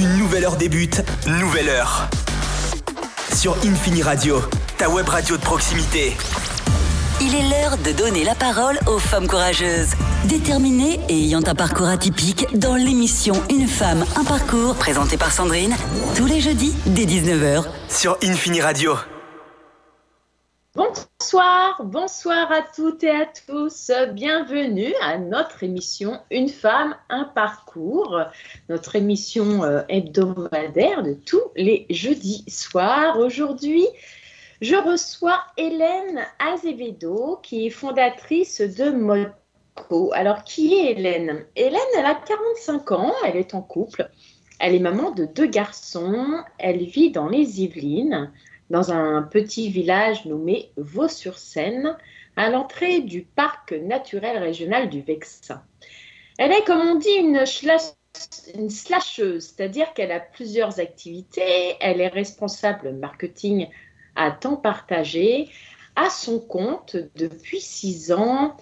Une nouvelle heure débute, nouvelle heure. Sur Infini Radio, ta web radio de proximité. Il est l'heure de donner la parole aux femmes courageuses, déterminées et ayant un parcours atypique dans l'émission Une femme, un parcours présentée par Sandrine tous les jeudis dès 19h. Sur Infini Radio. Bonsoir, bonsoir à toutes et à tous. Bienvenue à notre émission Une femme, un parcours, notre émission euh, hebdomadaire de tous les jeudis soirs. Aujourd'hui, je reçois Hélène Azevedo, qui est fondatrice de Modco. Alors, qui est Hélène? Hélène, elle a 45 ans, elle est en couple, elle est maman de deux garçons, elle vit dans les Yvelines dans un petit village nommé Vaux-sur-Seine, à l'entrée du parc naturel régional du Vexin. Elle est, comme on dit, une, une slasheuse, c'est-à-dire qu'elle a plusieurs activités, elle est responsable marketing à temps partagé, à son compte depuis six ans.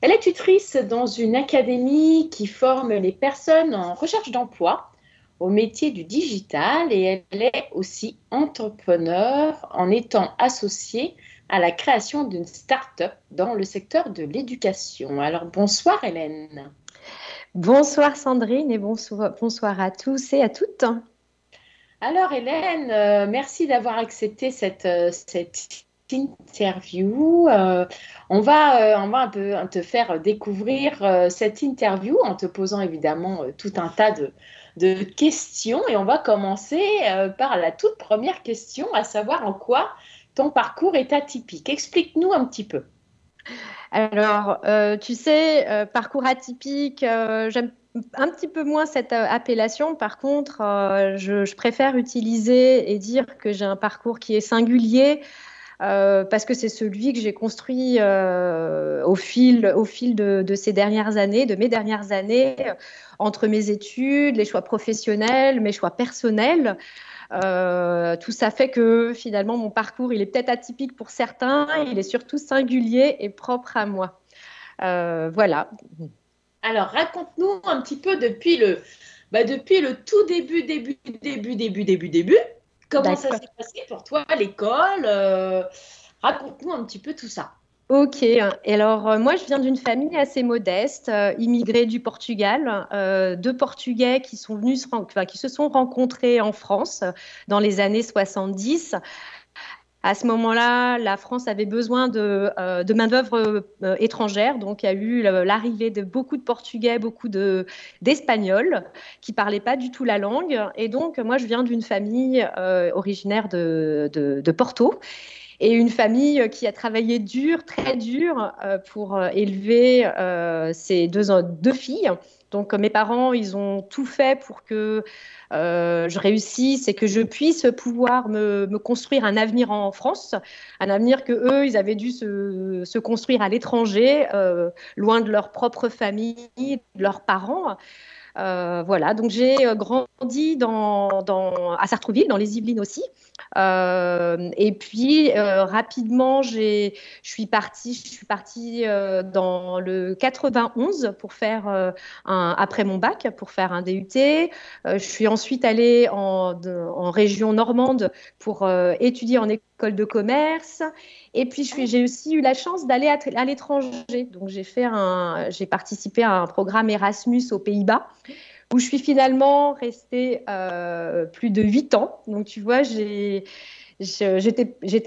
Elle est tutrice dans une académie qui forme les personnes en recherche d'emploi au métier du digital et elle est aussi entrepreneur en étant associée à la création d'une start-up dans le secteur de l'éducation. Alors bonsoir Hélène. Bonsoir Sandrine et bonsoir, bonsoir à tous et à toutes. Alors Hélène, euh, merci d'avoir accepté cette, euh, cette interview. Euh, on, va, on va un peu te faire découvrir cette interview en te posant évidemment tout un tas de, de questions et on va commencer euh, par la toute première question, à savoir en quoi ton parcours est atypique. Explique-nous un petit peu. Alors, euh, tu sais, euh, parcours atypique, j'aime un petit peu moins cette appellation. Par contre, je, préfère utiliser et dire que j'ai un parcours qui est singulier. Parce que c'est celui que j'ai construit au fil, au fil de, ces dernières années, de mes dernières années, entre mes études, les choix professionnels, mes choix personnels. Euh, tout ça fait que finalement mon parcours, il est peut-être atypique pour certains, il est surtout singulier et propre à moi. Euh, voilà. Alors raconte-nous un petit peu depuis le, bah, depuis le tout début, début, début, début, début, début, comment ça s'est passé pour toi à l'école. Euh, raconte-nous un petit peu tout ça. Ok, et alors euh, moi je viens d'une famille assez modeste, euh, immigrée du Portugal, euh, deux Portugais qui sont venus, qui se sont rencontrés en France dans les années 70. À ce moment-là, la France avait besoin de, de main-d'œuvre étrangère, donc il y a eu l'arrivée de beaucoup de Portugais, beaucoup d'Espagnols qui parlaient pas du tout la langue. Et donc moi je viens d'une famille originaire de, Porto et une famille qui a travaillé dur, très dur, euh, pour euh, élever ses euh, deux, filles. Donc mes parents, ils ont tout fait pour que je réussisse et que je puisse pouvoir me, construire un avenir en France, un avenir que eux, ils avaient dû se, construire à l'étranger, loin de leur propre famille, de leurs parents. Voilà, donc j'ai grandi dans, dans, à Sartrouville, dans les Yvelines aussi. Euh, et puis euh, rapidement, je suis partie, je suis partie euh, dans le 91 pour faire après mon bac pour faire un DUT. je suis ensuite allée en région normande pour étudier en école de commerce. Et puis j'ai aussi eu la chance d'aller à, à l'étranger. Donc j'ai fait un, j'ai participé à un programme Erasmus aux Pays-Bas où je suis finalement restée euh, plus de huit ans. Donc, tu vois, j'étais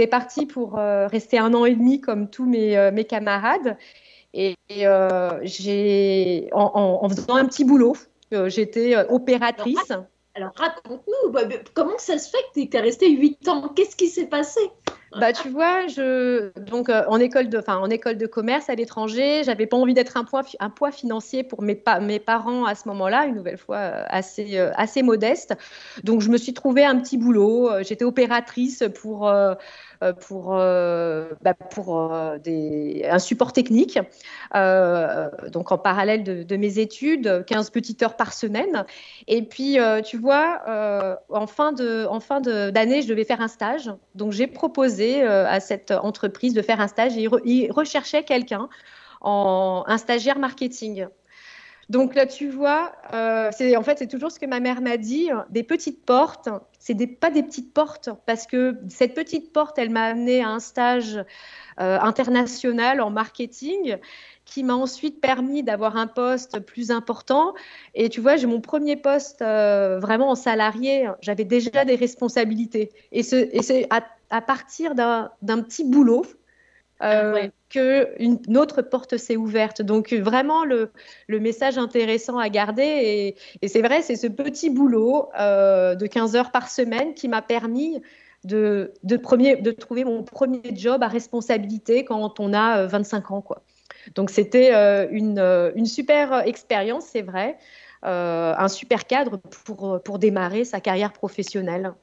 partie pour euh, rester un an et demi comme tous mes, euh, mes camarades. Et, j'ai, en, en, faisant un petit boulot, j'étais opératrice. Alors, raconte-nous, bah, comment ça se fait que tu es restée huit ans? Qu'est-ce qui s'est passé? Bah, tu vois, je, donc, euh, en, école de, en école de commerce à l'étranger, j'avais pas envie d'être un poids, un poids financier pour mes, mes parents à ce moment-là, une nouvelle fois euh, assez, euh, assez modeste. Donc, je me suis trouvé un petit boulot. J'étais opératrice pour pour, euh, bah, pour euh, un support technique, donc en parallèle de, mes études, 15 petites heures par semaine. Et puis, tu vois, en fin de en fin d'année, je devais faire un stage. Donc, j'ai proposé à cette entreprise de faire un stage et ils, recherchaient quelqu'un un stagiaire marketing. Donc là, tu vois, euh, en fait c'est toujours ce que ma mère m'a dit, des petites portes. C'est des, pas des petites portes parce que cette petite porte, elle m'a amené à un stage euh, international en marketing qui m'a ensuite permis d'avoir un poste plus important. Et tu vois, j'ai mon premier poste euh, vraiment en salarié, j'avais déjà des responsabilités. Et c'est à, partir d'un petit boulot euh, qu'une autre porte s'est ouverte. Donc vraiment le, message intéressant à garder. Et, c'est vrai, c'est ce petit boulot euh, de 15 heures par semaine qui m'a permis de, de, premier, de trouver mon premier job à responsabilité quand on a 25 ans. Quoi. Donc c'était euh, euh, une, super expérience, c'est vrai, euh, un super cadre pour, pour démarrer sa carrière professionnelle.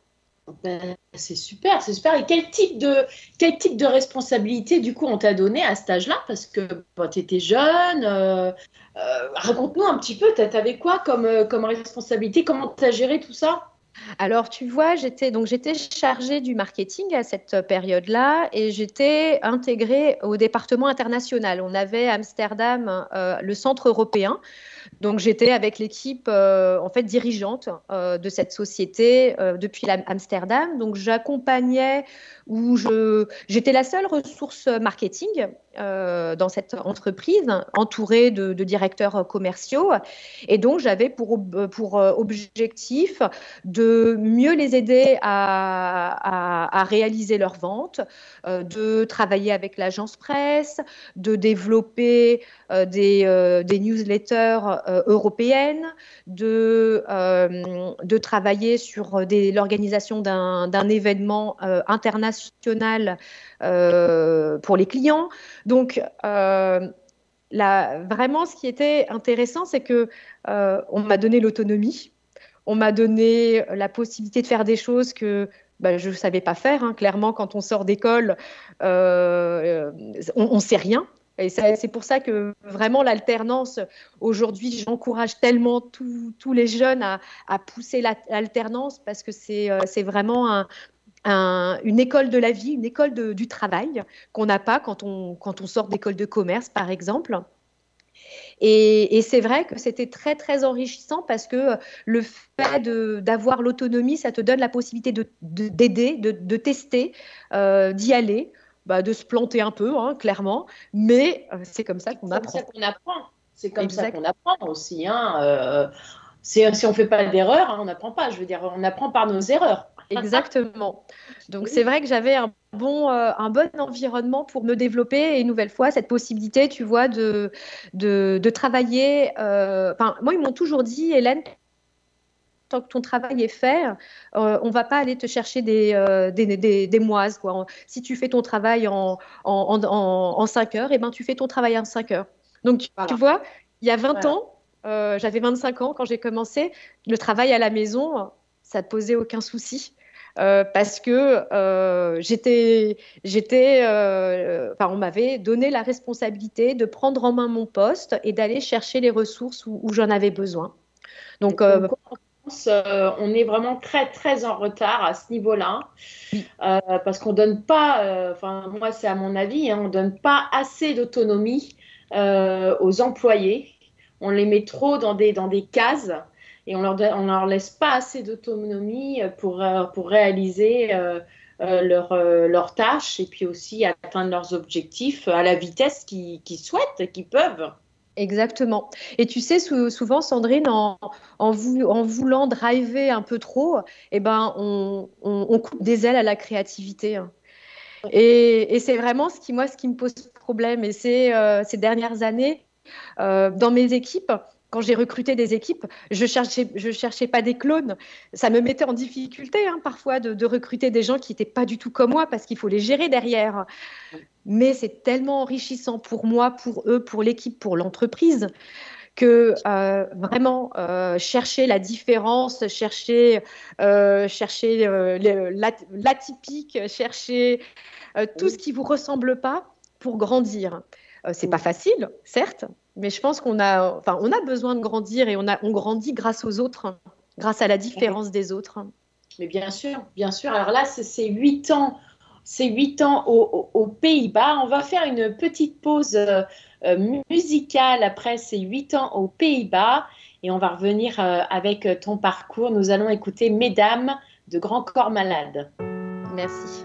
Ben, c'est super, c'est super. Et quel type de, quel type de responsabilité, du coup, on t'a donné à cet âge-là? Parce que tu étais jeune. Raconte-nous un petit peu, tu avais quoi comme, comme responsabilité? Comment tu as géré tout ça? Alors, tu vois, j'étais donc j'étais chargée du marketing à cette période-là et j'étais intégrée au département international. On avait à Amsterdam euh, le centre européen. J'étais avec l'équipe euh, en fait dirigeante euh, de cette société depuis Amsterdam. Donc, j'accompagnais ou j'étais la seule ressource marketing euh, dans cette entreprise, entourée de, directeurs commerciaux. Et donc, j'avais pour, euh, objectif de mieux les aider à, réaliser leurs ventes, euh, de travailler avec l'agence presse, de développer des, newsletters européennes, de travailler sur l'organisation d'un événement international pour les clients. Donc, euh, vraiment, ce qui était intéressant, c'est que euh, on m'a donné l'autonomie, on m'a donné la possibilité de faire des choses que bah, je ne savais pas faire. Hein. Clairement, quand on sort d'école, euh, on ne sait rien. Et c'est pour ça que vraiment l'alternance, aujourd'hui, j'encourage tellement tous les jeunes à, à pousser l'alternance parce que c'est vraiment un, une école de la vie, une école du travail qu'on n'a pas quand on, quand on sort d'école de commerce, par exemple. Et, c'est vrai que c'était très très enrichissant parce que le fait d'avoir l'autonomie, ça te donne la possibilité d'aider, de, de, tester, euh, d'y aller, bah, de se planter un peu, hein, clairement. Mais euh, c'est comme ça qu'on apprend. C'est comme ça qu'on apprend. C'est comme ça qu'on apprend aussi. Hein. Euh, si on ne fait pas d'erreur, hein, on n'apprend pas. Je veux dire, on apprend par nos erreurs. Exactement. Donc c'est vrai que j'avais un bon, euh, un bon environnement pour me développer et une nouvelle fois cette possibilité, tu vois, de, de, travailler. Euh, moi, ils m'ont toujours dit, Hélène, tant que ton travail est fait, euh, on va pas aller te chercher des, des, des, moises. Quoi. Si tu fais ton travail en, en, en, 5 heures, et eh ben, tu fais ton travail en 5 heures. Donc, tu, vois, il y a 20 ans, j'avais 25 ans quand j'ai commencé, le travail à la maison, ça ne posait aucun souci. Euh, parce que euh, j'étais, j'étais, euh, on m'avait donné la responsabilité de prendre en main mon poste et d'aller chercher les ressources où, j'en avais besoin. Donc, en France, on est vraiment très très en retard à ce niveau-là, parce qu'on donne pas, enfin moi c'est à mon avis, hein, on donne pas assez d'autonomie aux employés. On les met trop dans des dans des cases et on leur, on leur laisse pas assez d'autonomie pour, euh, pour réaliser euh, euh, leurs tâches et puis aussi atteindre leurs objectifs à la vitesse qu'ils souhaitent, qu'ils peuvent. Exactement. Et tu sais, souvent, Sandrine, en, en, en, voulant driver un peu trop, eh ben, on, on, coupe des ailes à la créativité. Hein. Et, et c'est vraiment ce qui, moi, ce qui me pose problème. Et c'est ces dernières années, dans mes équipes, quand j'ai recruté des équipes, je cherchais, cherchais pas des clones. Ça me mettait en difficulté hein, parfois de, recruter des gens qui n'étaient pas du tout comme moi parce qu'il faut les gérer derrière. Mais c'est tellement enrichissant pour moi, pour eux, pour l'équipe, pour l'entreprise que euh, vraiment euh, chercher la différence, chercher, euh, chercher l'atypique, chercher tout ce qui vous ressemble pas pour grandir. C'est pas facile, certes, mais je pense qu'on a, enfin, on a besoin de grandir et on, a, on grandit grâce aux autres, grâce à la différence des autres. Mais bien sûr, bien sûr. Alors là, c'est huit ans ses 8 ans aux, Pays-Bas. On va faire une petite pause musicale après ses 8 ans aux Pays-Bas et on va revenir avec ton parcours. Nous allons écouter Mesdames de Grand Corps Malade. Merci.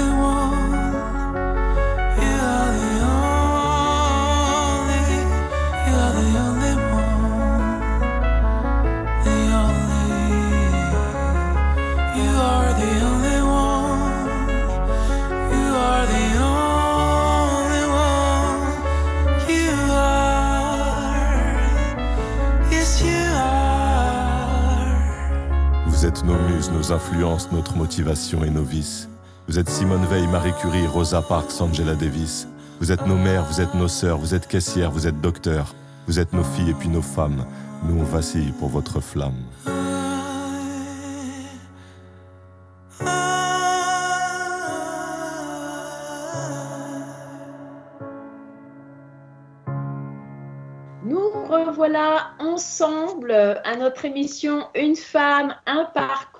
Nos influences, notre motivation et nos vices. Vous êtes Simone Veil, Marie Curie, Rosa Parks, Angela Davis. Vous êtes nos mères, vous êtes nos sœurs, vous êtes caissières, vous êtes docteurs. Vous êtes nos filles et puis nos femmes. Nous on vacille pour votre flamme. voilà ensemble à notre émission Une femme, un parcours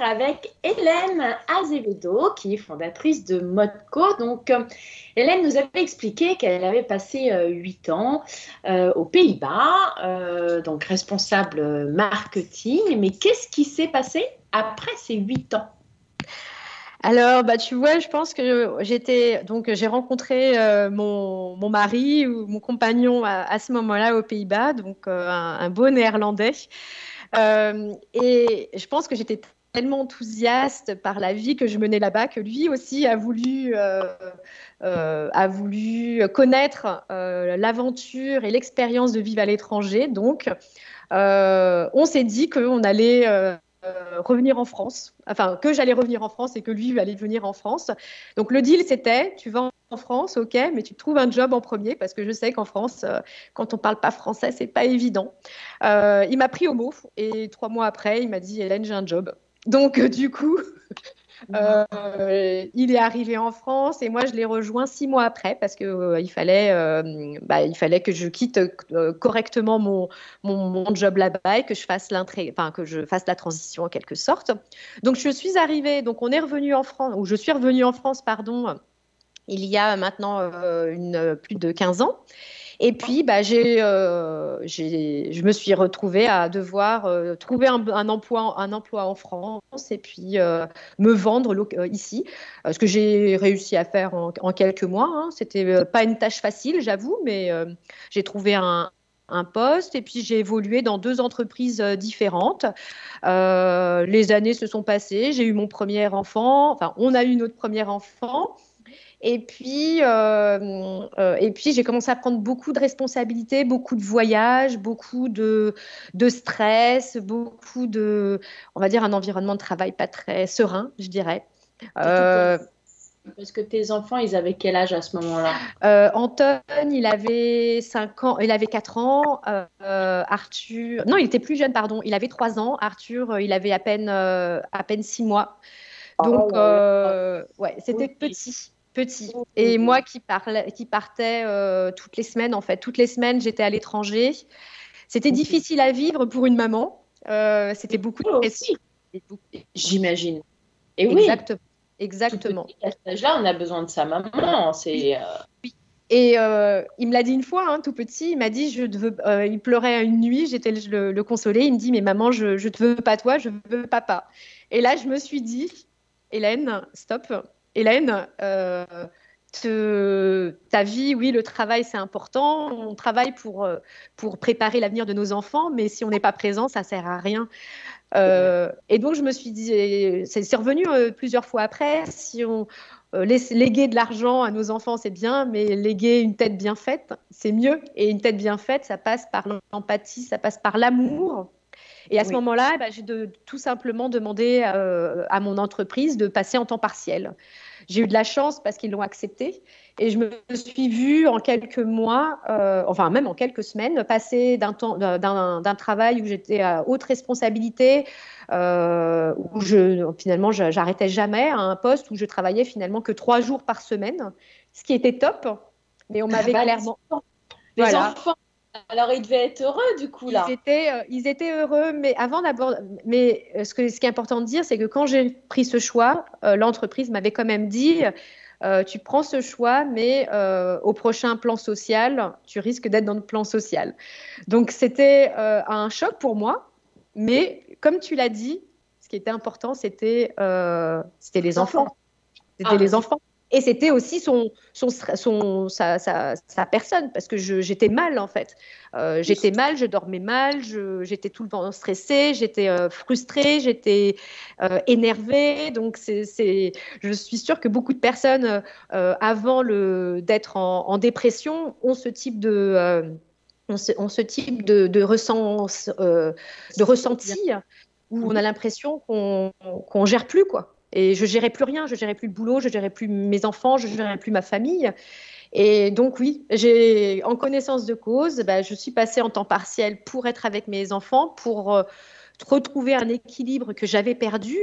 avec Hélène Azevedo, qui est fondatrice de Modco. Donc, euh, Hélène nous avait expliqué qu'elle avait passé euh, huit ans euh, aux Pays-Bas, donc responsable marketing. Mais qu'est-ce qui s'est passé après ces huit ans? Alors, bah, tu vois, je pense que j'ai rencontré mon, mari ou mon compagnon à, ce moment-là aux Pays-Bas, donc euh, un, beau néerlandais. Euh, et je pense que j'étais tellement enthousiaste par la vie que je menais là-bas que lui aussi a voulu, a voulu connaître l'aventure et l'expérience de vivre à l'étranger. Donc, on s'est dit qu'on allait euh, revenir en France, enfin que j'allais revenir en France et que lui allait venir en France. Donc le deal c'était, tu vas en France, ok, mais tu trouves un job en premier parce que je sais qu'en France, euh, quand on parle pas français, c'est pas évident. Euh, il m'a pris au mot et trois mois après, il m'a dit Hélène, j'ai un job. Donc du coup, euh, il est arrivé en France et moi je l'ai rejoint six mois après parce que euh, il fallait, euh, bah, il fallait que je quitte correctement mon, mon, job là-bas et que je fasse enfin que je fasse la transition en quelque sorte. Donc je suis arrivée, donc on est revenu en France ou je suis revenue en France pardon il y a maintenant plus de 15 ans. Et puis, bah, euh, je me suis retrouvée à devoir euh, trouver un, emploi, un emploi en France et puis euh, me vendre ici. Ce que j'ai réussi à faire en, quelques mois. Hein. C'était pas une tâche facile, j'avoue, mais j'ai trouvé un, poste et puis j'ai évolué dans deux entreprises différentes. les années se sont passées, j'ai eu mon premier enfant, enfin on a eu notre premier enfant Et puis, euh, euh, et puis j'ai commencé à prendre beaucoup de responsabilités, beaucoup de voyages, beaucoup de, de stress, beaucoup de, on va dire, un environnement de travail pas très serein, je dirais. Euh, parce que tes enfants, ils avaient quel âge à ce moment-là? Euh, Anton, il avait 5 ans, il avait 4 ans. Euh, Arthur, non, il était plus jeune, pardon. Il avait 3 ans. Arthur, il avait à peine, à peine 6 mois. Donc, oh, ouais, c'était petit petit. Et moi qui, parlais, qui partais euh, toutes les semaines, en fait, toutes les semaines, j'étais à l'étranger. C'était difficile à vivre pour une maman. Euh, c'était beaucoup de pression. J'imagine. Et oui. Exactement. Exactement. À cet âge-là, on a besoin de sa maman. C'est. Euh, Et il me l'a dit une fois, hein, tout petit. Il m'a dit, je veux. il pleurait une nuit. J'étais le, le, consoler. Il me dit, mais maman, je, je te veux pas toi, je veux papa. Et là, je me suis dit, Hélène, stop. Hélène, euh, ta vie, oui, le travail, c'est important. On travaille pour, euh, pour préparer l'avenir de nos enfants, mais si on n'est pas présent, ça sert à rien. Euh, et donc, je me suis dit, c'est revenu plusieurs fois après, si on léguer de l'argent à nos enfants, c'est bien, mais léguer une tête bien faite, c'est mieux. Et une tête bien faite, ça passe par l'empathie, ça passe par l'amour. Et à ce moment-là, bah, j'ai de, tout simplement demandé à mon entreprise de passer en temps partiel. J'ai eu de la chance parce qu'ils l'ont accepté. Et je me suis vue en quelques mois, euh, enfin même en quelques semaines, passer d'un, d'un, travail où j'étais à haute responsabilité, euh, où je, finalement j'arrêtais jamais, à un poste où je travaillais finalement que trois jours par semaine, ce qui était top. Mais on m'avait clairement... Les enfants, alors, ils devaient être heureux du coup là. Ils étaient, euh, ils étaient heureux, mais avant d'abord, mais euh, ce, que, ce qui est important de dire, c'est que quand j'ai pris ce choix, euh, l'entreprise m'avait quand même dit, tu prends ce choix, mais au prochain plan social, tu risques d'être dans le plan social. Donc c'était un choc pour moi, mais comme tu l'as dit, ce qui était important, c'était c'était les enfants. C'était ah, les enfants. Et c'était aussi son, son, son sa, sa, sa, personne, parce que j'étais mal en fait. Euh, j'étais mal, je dormais mal, j'étais tout le temps stressée, j'étais euh, frustrée, j'étais euh, énervée. Donc, c'est, je suis sûre que beaucoup de personnes, avant d'être en, en, dépression, ont ce type de, ont ce, ont ce, type de, de, ressens, de ressenti où on a l'impression qu'on ne gère plus, quoi. Et je gérais plus rien, je gérais plus le boulot, je gérais plus mes enfants, je gérais plus ma famille. Et donc oui, j'ai en connaissance de cause, bah, je suis passée en temps partiel pour être avec mes enfants, pour euh, retrouver un équilibre que j'avais perdu.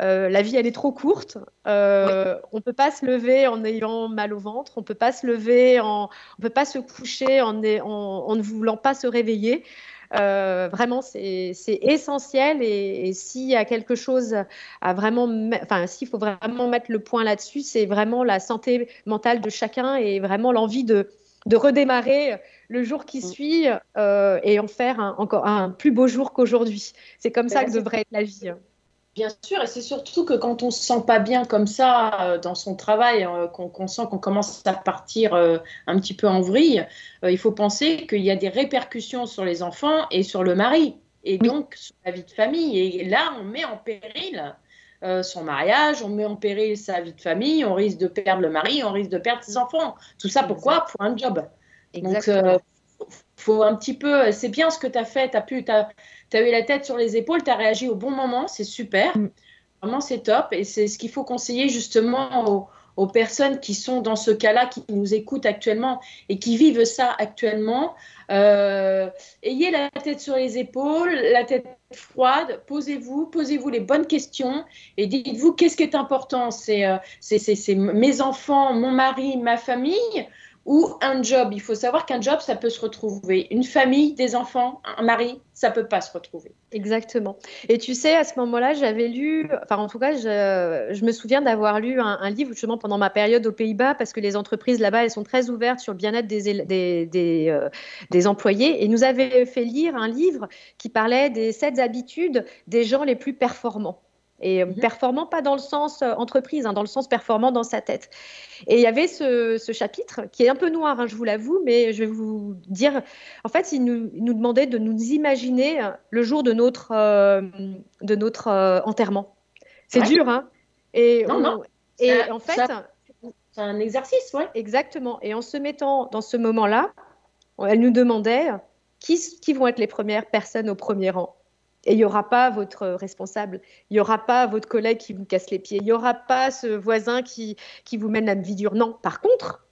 Euh, la vie, elle est trop courte. Euh, On ne peut pas se lever en ayant mal au ventre. On ne peut pas se lever, en, on peut pas se coucher en, en, en ne voulant pas se réveiller. Euh, vraiment, c'est essentiel. Et, s'il y a quelque chose à vraiment, enfin, s'il faut vraiment mettre le point là-dessus, c'est vraiment la santé mentale de chacun et vraiment l'envie de, de redémarrer le jour qui mm. suit euh, et en faire un, encore un plus beau jour qu'aujourd'hui. C'est comme ça que devrait être la vie. Bien sûr, et c'est surtout que quand on se sent pas bien comme ça euh, dans son travail, euh, qu'on sent qu'on commence à partir euh, un petit peu en vrille, il faut penser qu'il y a des répercussions sur les enfants et sur le mari, et donc sur la vie de famille. Et là, on met en péril son mariage, on met en péril sa vie de famille, on risque de perdre le mari, on risque de perdre ses enfants. Tout ça pourquoi? Pour un job. Exactement. Donc, faut un petit peu. C'est bien ce que tu as fait. Tu as pu tu as eu la tête sur les épaules, tu as réagi au bon moment, c'est super. Mm. Vraiment, c'est top. Et c'est ce qu'il faut conseiller justement aux, personnes qui sont dans ce cas-là, qui nous écoutent actuellement et qui vivent ça actuellement. Euh, ayez la tête sur les épaules, la tête froide, posez-vous, posez-vous les bonnes questions et dites-vous qu'est-ce qui est important? C'est euh, mes enfants, mon mari, ma famille? Ou un job. Il faut savoir qu'un job, ça peut se retrouver. Une famille, des enfants, un mari, ça peut pas se retrouver. Exactement. Et tu sais, à ce moment-là, j'avais lu, enfin en tout cas, je, me souviens d'avoir lu un, livre justement pendant ma période aux Pays-Bas, parce que les entreprises là-bas, elles sont très ouvertes sur le bien-être des, des, euh, des, employés. Et nous avait fait lire un livre qui parlait des sept habitudes des gens les plus performants. Et mhm. performant, pas dans le sens euh, entreprise, hein, dans le sens performant dans sa tête. Et il y avait ce, chapitre qui est un peu noir, hein, je vous l'avoue, mais je vais vous dire, en fait, il nous, demandait de nous imaginer euh, le jour de notre, euh, de notre enterrement. C'est dur, hein Et, non, non. et en fait, C'est un exercice, oui. Exactement. Et en se mettant dans ce moment-là, elle nous demandait qui, qui vont être les premières personnes au premier rang? Et il n'y aura pas votre responsable, il n'y aura pas votre collègue qui vous casse les pieds, il n'y aura pas ce voisin qui, qui vous mène la vie dure. Non, par contre,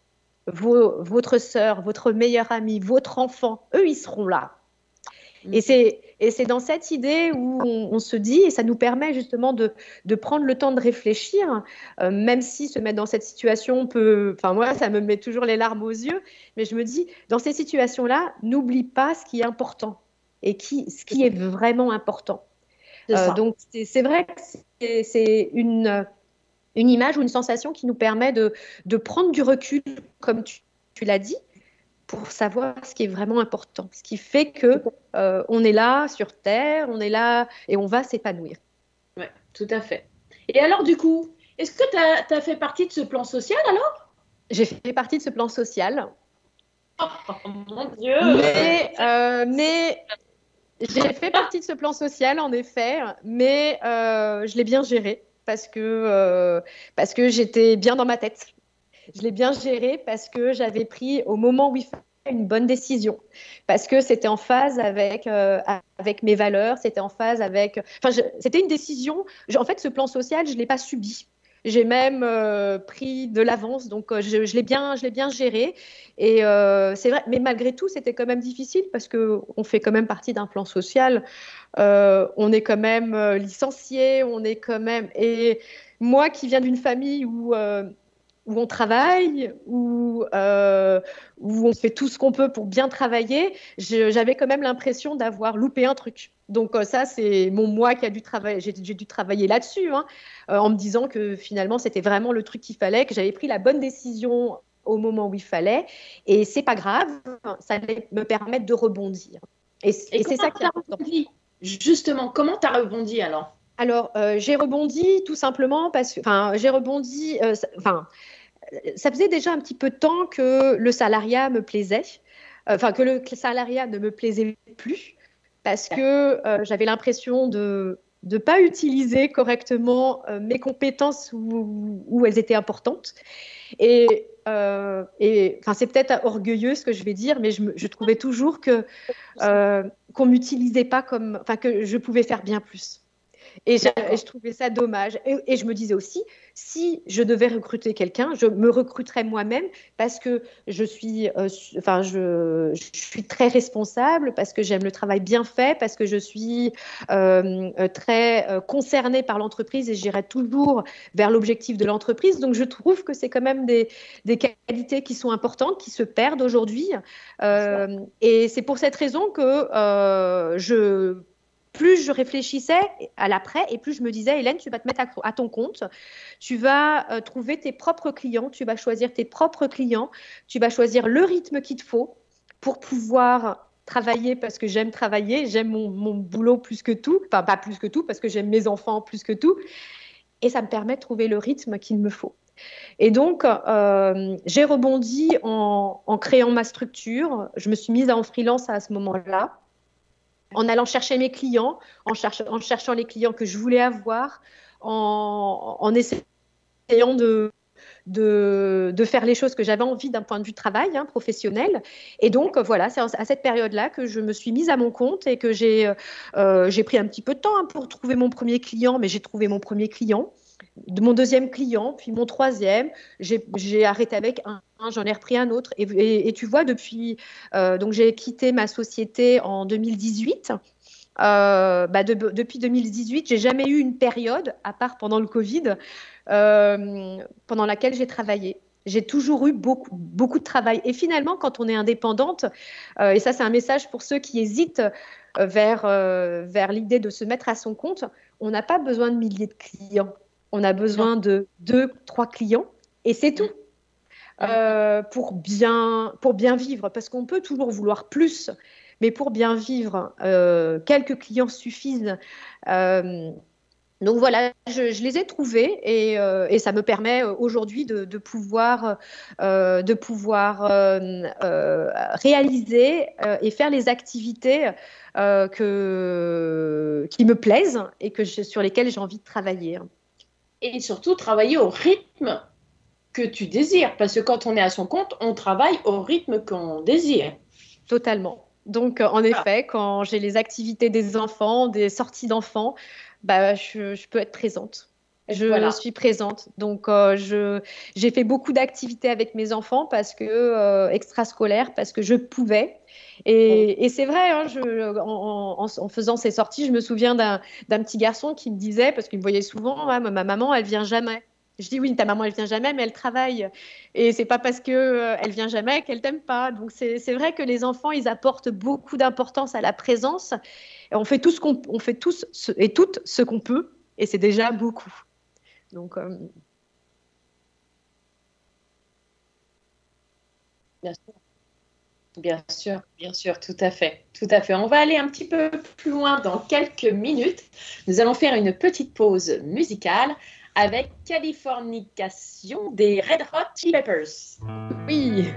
votre sœur, votre meilleur ami, votre enfant, eux, ils seront là. Mm. Et c'est dans cette idée où on, se dit, et ça nous permet justement de, de prendre le temps de réfléchir, euh, même si se mettre dans cette situation peut, enfin moi, ça me met toujours les larmes aux yeux, mais je me dis, dans ces situations-là, n'oublie pas ce qui est important et qui, ce qui est vraiment important. Euh, donc c'est vrai que c'est une, une image ou une sensation qui nous permet de, de prendre du recul, comme tu, tu l'as dit, pour savoir ce qui est vraiment important, ce qui fait que euh, on est là sur Terre, on est là et on va s'épanouir. Oui, tout à fait. Et alors du coup, est-ce que tu as, fait partie de ce plan social alors? J'ai fait partie de ce plan social. Oh, mon Dieu Mais, euh, mais j'ai fait partie de ce plan social en effet, mais euh, je l'ai bien géré parce que, parce que j'étais bien dans ma tête. Je l'ai bien géré parce que j'avais pris au moment où il fallait une bonne décision, parce que c'était en phase avec, euh, avec mes valeurs, c'était en phase avec... Enfin, c'était une décision, en fait, ce plan social, je ne l'ai pas subi. J'ai même euh, pris de l'avance, donc euh, je, l'ai bien, je bien géré. Et c'est vrai, mais malgré tout, c'était quand même difficile parce que on fait quand même partie d'un plan social. on est quand même licencié, on est quand même. Et moi, qui viens d'une famille où où on travaille, où, euh, où on fait tout ce qu'on peut pour bien travailler, j'avais quand même l'impression d'avoir loupé un truc. Donc euh, ça, c'est mon moi qui a dû travailler. J'ai dû travailler là-dessus, hein, euh, en me disant que finalement, c'était vraiment le truc qu'il fallait, que j'avais pris la bonne décision au moment où il fallait. Et c'est pas grave, ça allait me permettre de rebondir. Et, c'est ça qui est important. Justement, comment tu as rebondi alors? Alors, j'ai rebondi tout simplement parce que, enfin, j'ai rebondi, enfin, ça faisait déjà un petit peu de temps que le salariat me plaisait, euh, enfin que le salariat ne me plaisait plus, parce que euh, j'avais l'impression de ne pas utiliser correctement euh, mes compétences où, où, elles étaient importantes. Et, et enfin, c'est peut-être orgueilleux ce que je vais dire, mais je, je trouvais toujours que qu'on m'utilisait pas comme, enfin que je pouvais faire bien plus. Et je, trouvais ça dommage. Et, je me disais aussi, si je devais recruter quelqu'un, je me recruterais moi-même parce que je suis, euh, enfin, je, suis très responsable, parce que j'aime le travail bien fait, parce que je suis euh, euh, très concernée par l'entreprise et j'irai toujours vers l'objectif de l'entreprise. Donc, je trouve que c'est quand même des, des, qualités qui sont importantes, qui se perdent aujourd'hui. et c'est pour cette raison que je plus je réfléchissais à l'après et plus je me disais, Hélène, tu vas te mettre à, ton compte, tu vas euh, trouver tes propres clients, tu vas choisir tes propres clients, tu vas choisir le rythme qu'il te faut pour pouvoir travailler parce que j'aime travailler, j'aime mon, boulot plus que tout, enfin pas plus que tout parce que j'aime mes enfants plus que tout, et ça me permet de trouver le rythme qu'il me faut. Et donc, euh, j'ai rebondi en, en, créant ma structure. Je me suis mise en freelance à ce moment-là en allant chercher mes clients, en, cherchant les clients que je voulais avoir, en, essayant de, faire les choses que j'avais envie d'un point de vue travail hein, professionnel. Et donc, voilà, c'est à cette période-là que je me suis mise à mon compte et que j'ai euh, pris un petit peu de temps hein, pour trouver mon premier client, mais j'ai trouvé mon premier client mon deuxième client, puis mon troisième. J'ai arrêté avec un, j'en ai repris un autre. Et, tu vois, depuis, euh, donc j'ai quitté ma société en 2018. Euh, bah depuis 2018, j'ai jamais eu une période, à part pendant le Covid, euh, pendant laquelle j'ai travaillé. J'ai toujours eu beaucoup, beaucoup de travail. Et finalement, quand on est indépendante, et ça c'est un message pour ceux qui hésitent vers, vers l'idée de se mettre à son compte, on n'a pas besoin de milliers de clients on a besoin de deux, trois clients et c'est tout. Euh, pour, bien, pour bien vivre, parce qu'on peut toujours vouloir plus, mais pour bien vivre, euh, quelques clients suffisent. Euh, donc voilà, je, les ai trouvés et, ça me permet aujourd'hui de, pouvoir, de pouvoir réaliser et faire les activités que, qui me plaisent et que sur lesquelles j'ai envie de travailler et surtout travailler au rythme que tu désires. Parce que quand on est à son compte, on travaille au rythme qu'on désire. Totalement. Donc, en effet, quand j'ai les activités des enfants, des sorties d'enfants, bah, je, peux être présente. Je suis présente. Donc, euh, je, j'ai fait beaucoup d'activités avec mes enfants parce que euh, extrascolaires, parce que je pouvais. Et, et c'est vrai, hein, je, en, en, faisant ces sorties, je me souviens d'un, d'un petit garçon qui me disait, parce qu'il me voyait souvent, ma maman, elle vient jamais. Je dis oui, ta maman elle vient jamais, mais elle travaille. Et c'est pas parce que euh, elle vient jamais qu'elle t'aime pas. Donc c'est, vrai que les enfants ils apportent beaucoup d'importance à la présence. On fait tout ce qu'on on fait tous et toutes ce qu'on peut, et c'est déjà beaucoup. Donc, euh, Bien sûr. Bien sûr, bien sûr, tout à fait, tout à fait. On va aller un petit peu plus loin dans quelques minutes. Nous allons faire une petite pause musicale avec Californication des Red Hot Chili Peppers. Oui.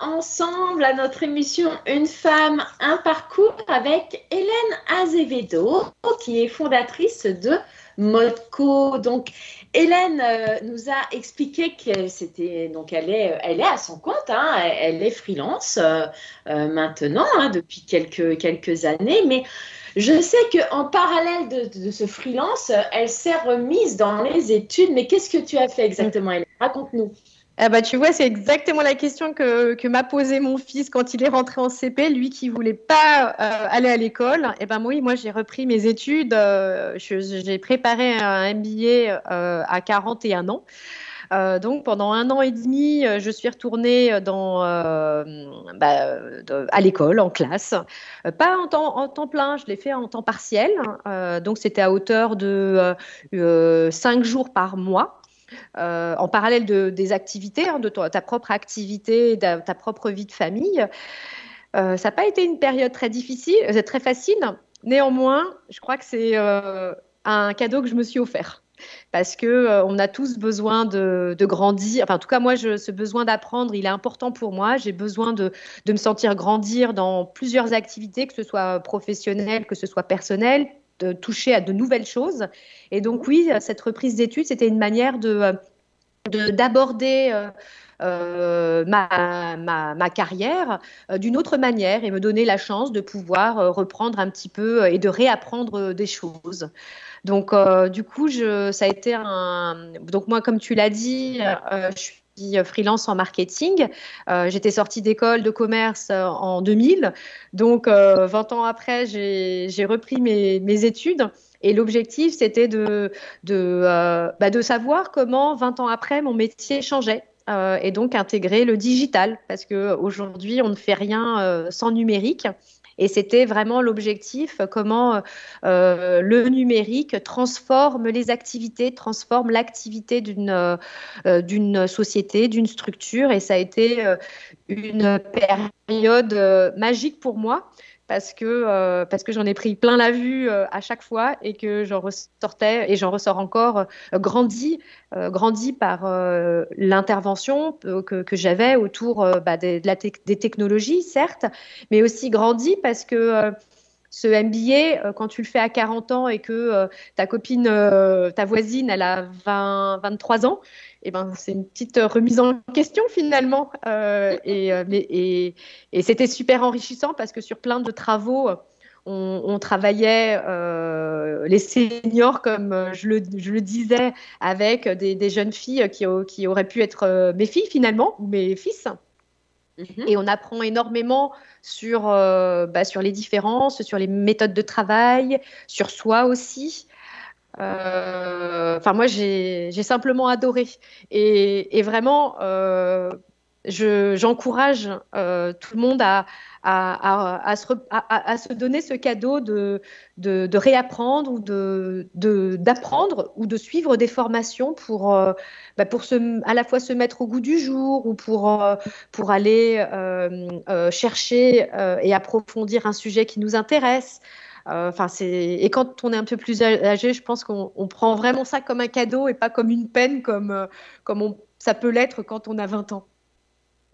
Ensemble à notre émission Une femme, un parcours avec Hélène Azevedo, qui est fondatrice de Modco. Donc, Hélène euh, nous a expliqué que c'était donc elle est elle est à son compte, hein, elle, est freelance euh, euh, maintenant hein, depuis quelques quelques années, mais je sais qu'en parallèle de, ce freelance, elle s'est remise dans les études. Mais qu'est-ce que tu as fait exactement, Hélène? Raconte-nous. Ah bah, tu vois, c'est exactement la question que, m'a posé mon fils quand il est rentré en CP, lui qui voulait pas euh, aller à l'école. Et eh ben oui, moi j'ai repris mes études. Euh, j'ai préparé un MBA euh, à 41 ans. donc pendant un an et demi, je suis retournée bah, à l'école, en classe. pas en temps, en temps, plein, je l'ai fait en temps partiel. donc c'était à hauteur de 5 jours par mois. Euh, en parallèle de, des activités, hein, de ta, propre activité, de ta propre vie de famille. Euh, ça n'a pas été une période très difficile, euh, très facile. Néanmoins, je crois que c'est un cadeau que je me suis offert parce que on a tous besoin de, grandir. Enfin, en tout cas, moi, je, ce besoin d'apprendre, il est important pour moi. J'ai besoin de, de, me sentir grandir dans plusieurs activités, que ce soit professionnel, que ce soit personnel, de toucher à de nouvelles choses. Et donc oui, cette reprise d'études, c'était une manière de d'aborder euh, euh, ma, ma, carrière euh, d'une autre manière et me donner la chance de pouvoir reprendre un petit peu et de réapprendre des choses. Donc, du coup, ça a été un. Donc, moi, comme tu l'as dit, je suis freelance en marketing. J'étais sortie d'école de commerce en 2000. Donc, 20 ans après, j'ai repris mes, études. Et l'objectif, c'était de, euh, bah, savoir comment, 20 ans après, mon métier changeait. Euh, et donc intégrer le digital, parce qu'aujourd'hui, on ne fait rien euh, sans numérique. Et c'était vraiment l'objectif, comment le numérique transforme les activités, transforme l'activité d'une d'une société, d'une structure. Et ça a été une période magique pour moi parce que, euh, parce que j'en ai pris plein la vue euh, à chaque fois et que j'en ressortais et j'en ressors encore euh, grandi, grandi par l'intervention que, j'avais autour bah, de la des technologies, certes, mais aussi grandi parce que ce MBA, quand tu le fais à 40 ans et que ta copine, ta voisine, elle a 20, 23 ans, eh ben, c'est une petite remise en question finalement. Euh, et, euh, c'était super enrichissant parce que sur plein de travaux, on, travaillait euh, les seniors, comme je le, disais, avec des, des, jeunes filles qui, qui auraient pu être mes filles finalement, ou mes fils. Mhm. Et on apprend énormément sur, bah, sur les différences, sur les méthodes de travail, sur soi aussi. Euh, enfin, moi, j'ai simplement adoré. Et, vraiment, euh, j'encourage euh, tout le monde à, se, donner ce cadeau de, réapprendre ou d'apprendre ou de suivre des formations pour, bah, pour se, à la fois se mettre au goût du jour ou pour, pour aller chercher et approfondir un sujet qui nous intéresse. Euh, et quand on est un peu plus âgé, je pense qu'on prend vraiment ça comme un cadeau et pas comme une peine, euh, comme ça peut l'être quand on a 20 ans.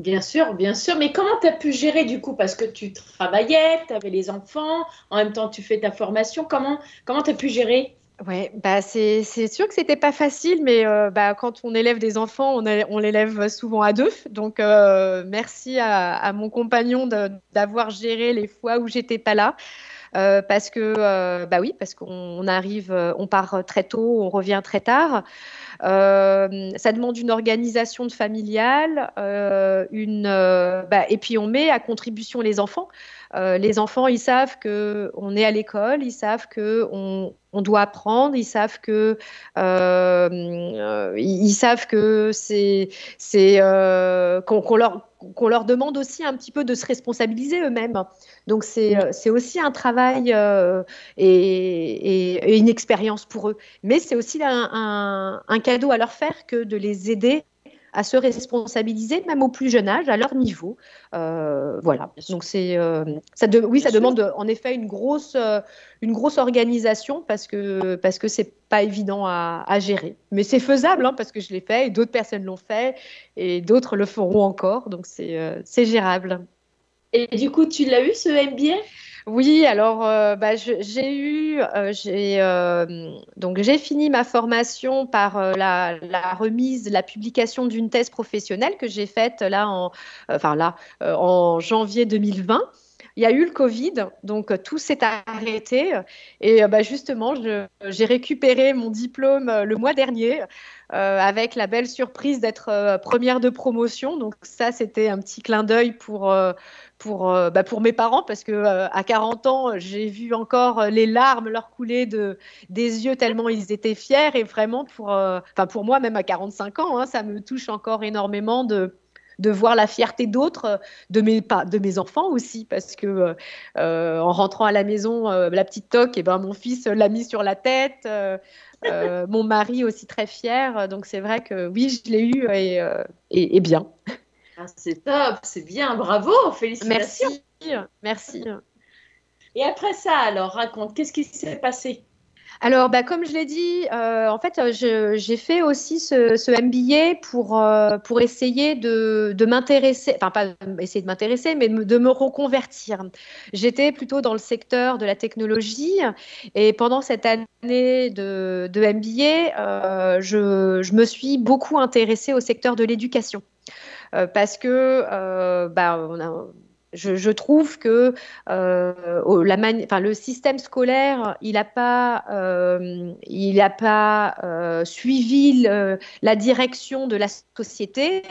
Bien sûr, bien sûr. Mais comment tu as pu gérer du coup? Parce que tu travaillais, tu avais les enfants, en même temps tu fais ta formation. Comment comment tu as pu gérer? Ouais, bah c'est sûr que c'était pas facile, mais euh, bah, quand on élève des enfants, on, on l'élève souvent à deux. Donc merci à, à, mon compagnon d'avoir géré les fois où j'étais pas là. Euh, parce que, euh, bah oui, parce qu'on arrive, euh, on part très tôt, on revient très tard. ça demande une organisation familiale, une, bah, et puis on met à contribution les enfants. les enfants, ils savent que on est à l'école, ils savent que on, on doit apprendre, ils savent que ils savent que c'est c'est qu'on leur qu'on leur demande aussi un petit peu de se responsabiliser eux-mêmes. Donc c'est euh, aussi un travail et, une expérience pour eux. Mais c'est aussi un, un, cadeau à leur faire que de les aider à se responsabiliser, même au plus jeune âge, à leur niveau. Euh, voilà. Donc c'est, euh, ça oui, ça demande en effet une grosse, euh, une grosse organisation parce que parce que c'est pas évident à, gérer. Mais c'est faisable hein, parce que je l'ai fait et d'autres personnes l'ont fait et d'autres le feront encore. Donc c'est, c'est gérable. Et du coup, tu l'as eu ce MBA oui, alors euh, bah, j'ai eu, euh, euh, donc j'ai fini ma formation par la, remise, la publication d'une thèse professionnelle que j'ai faite là en, enfin là en janvier 2020. Il y a eu le Covid, donc tout s'est arrêté. Et bah, justement, j'ai récupéré mon diplôme le mois dernier avec la belle surprise d'être première de promotion. Donc ça, c'était un petit clin d'œil pour pour, euh, bah, pour mes parents parce que euh, à 40 ans, j'ai vu encore les larmes leur couler de, des yeux tellement ils étaient fiers et vraiment pour, euh, enfin pour moi même à 45 ans, hein, ça me touche encore énormément de, de voir la fierté d'autres, de mes, de mes enfants aussi, parce que en rentrant à la maison, la petite toque, et eh ben, mon fils l'a mis sur la tête, mon mari aussi très fier. Donc c'est vrai que oui, je l'ai eu et, et bien. Ah, c'est top, c'est bien, bravo, félicitations. Merci, merci. Et après ça, alors, raconte, qu'est-ce qui s'est passé? Alors, bah, comme je l'ai dit, euh, en fait, j'ai fait aussi ce, MBA pour, euh, pour essayer de, de m'intéresser, enfin pas essayer de m'intéresser, mais de me reconvertir. J'étais plutôt dans le secteur de la technologie et pendant cette année de, de MBA, euh, je, je, me suis beaucoup intéressée au secteur de l'éducation. Euh, parce que euh, bah, je, trouve que euh, le système scolaire, il n'a pas, a pas suivi la direction de la société.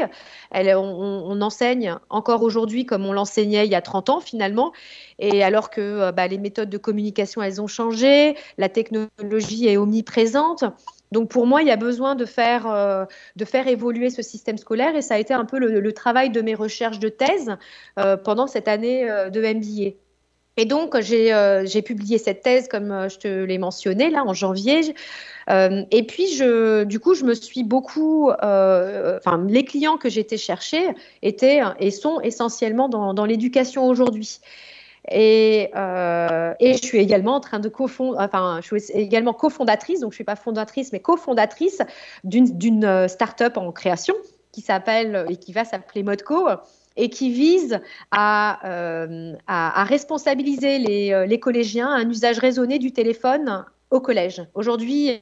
On, enseigne encore aujourd'hui comme on l'enseignait il y a 30 ans finalement. Et alors que bah, les méthodes de communication, elles ont changé, la technologie est omniprésente. Donc pour moi, il y a besoin de faire, euh, de faire évoluer ce système scolaire et ça a été un peu le, travail de mes recherches de thèse euh, pendant cette année euh, de MBA. Et donc j'ai publié cette thèse comme je te l'ai mentionné là en janvier. et puis je, du coup, je me suis beaucoup, enfin les clients que j'étais chercher étaient et sont essentiellement dans, dans l'éducation aujourd'hui. Et, euh, et, je suis également en train de enfin, je suis également cofondatrice, donc je ne suis pas fondatrice, mais cofondatrice d'une euh, start-up en création qui s'appelle et qui va s'appeler Modco et qui vise à, euh, responsabiliser les, collégiens à un usage raisonné du téléphone au collège. Aujourd'hui,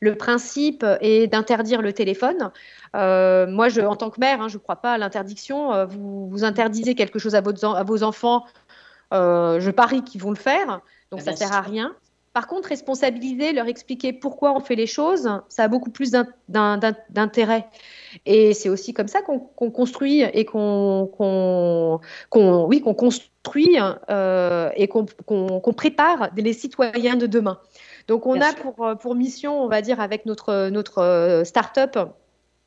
le principe est d'interdire le téléphone. Euh, moi, en tant que mère, hein, je ne crois pas à l'interdiction. Vous, interdisez quelque chose à, vos enfants, euh, je parie qu'ils vont le faire, donc ça ne sert à rien. Par contre, responsabiliser, leur expliquer pourquoi on fait les choses, ça a beaucoup plus d'intérêt. Et c'est aussi comme ça qu'on construit et qu'on oui, qu'on construit euh, et qu'on prépare les citoyens de demain. Donc on a pour, pour, mission, on va dire, avec notre, notre euh, start-up,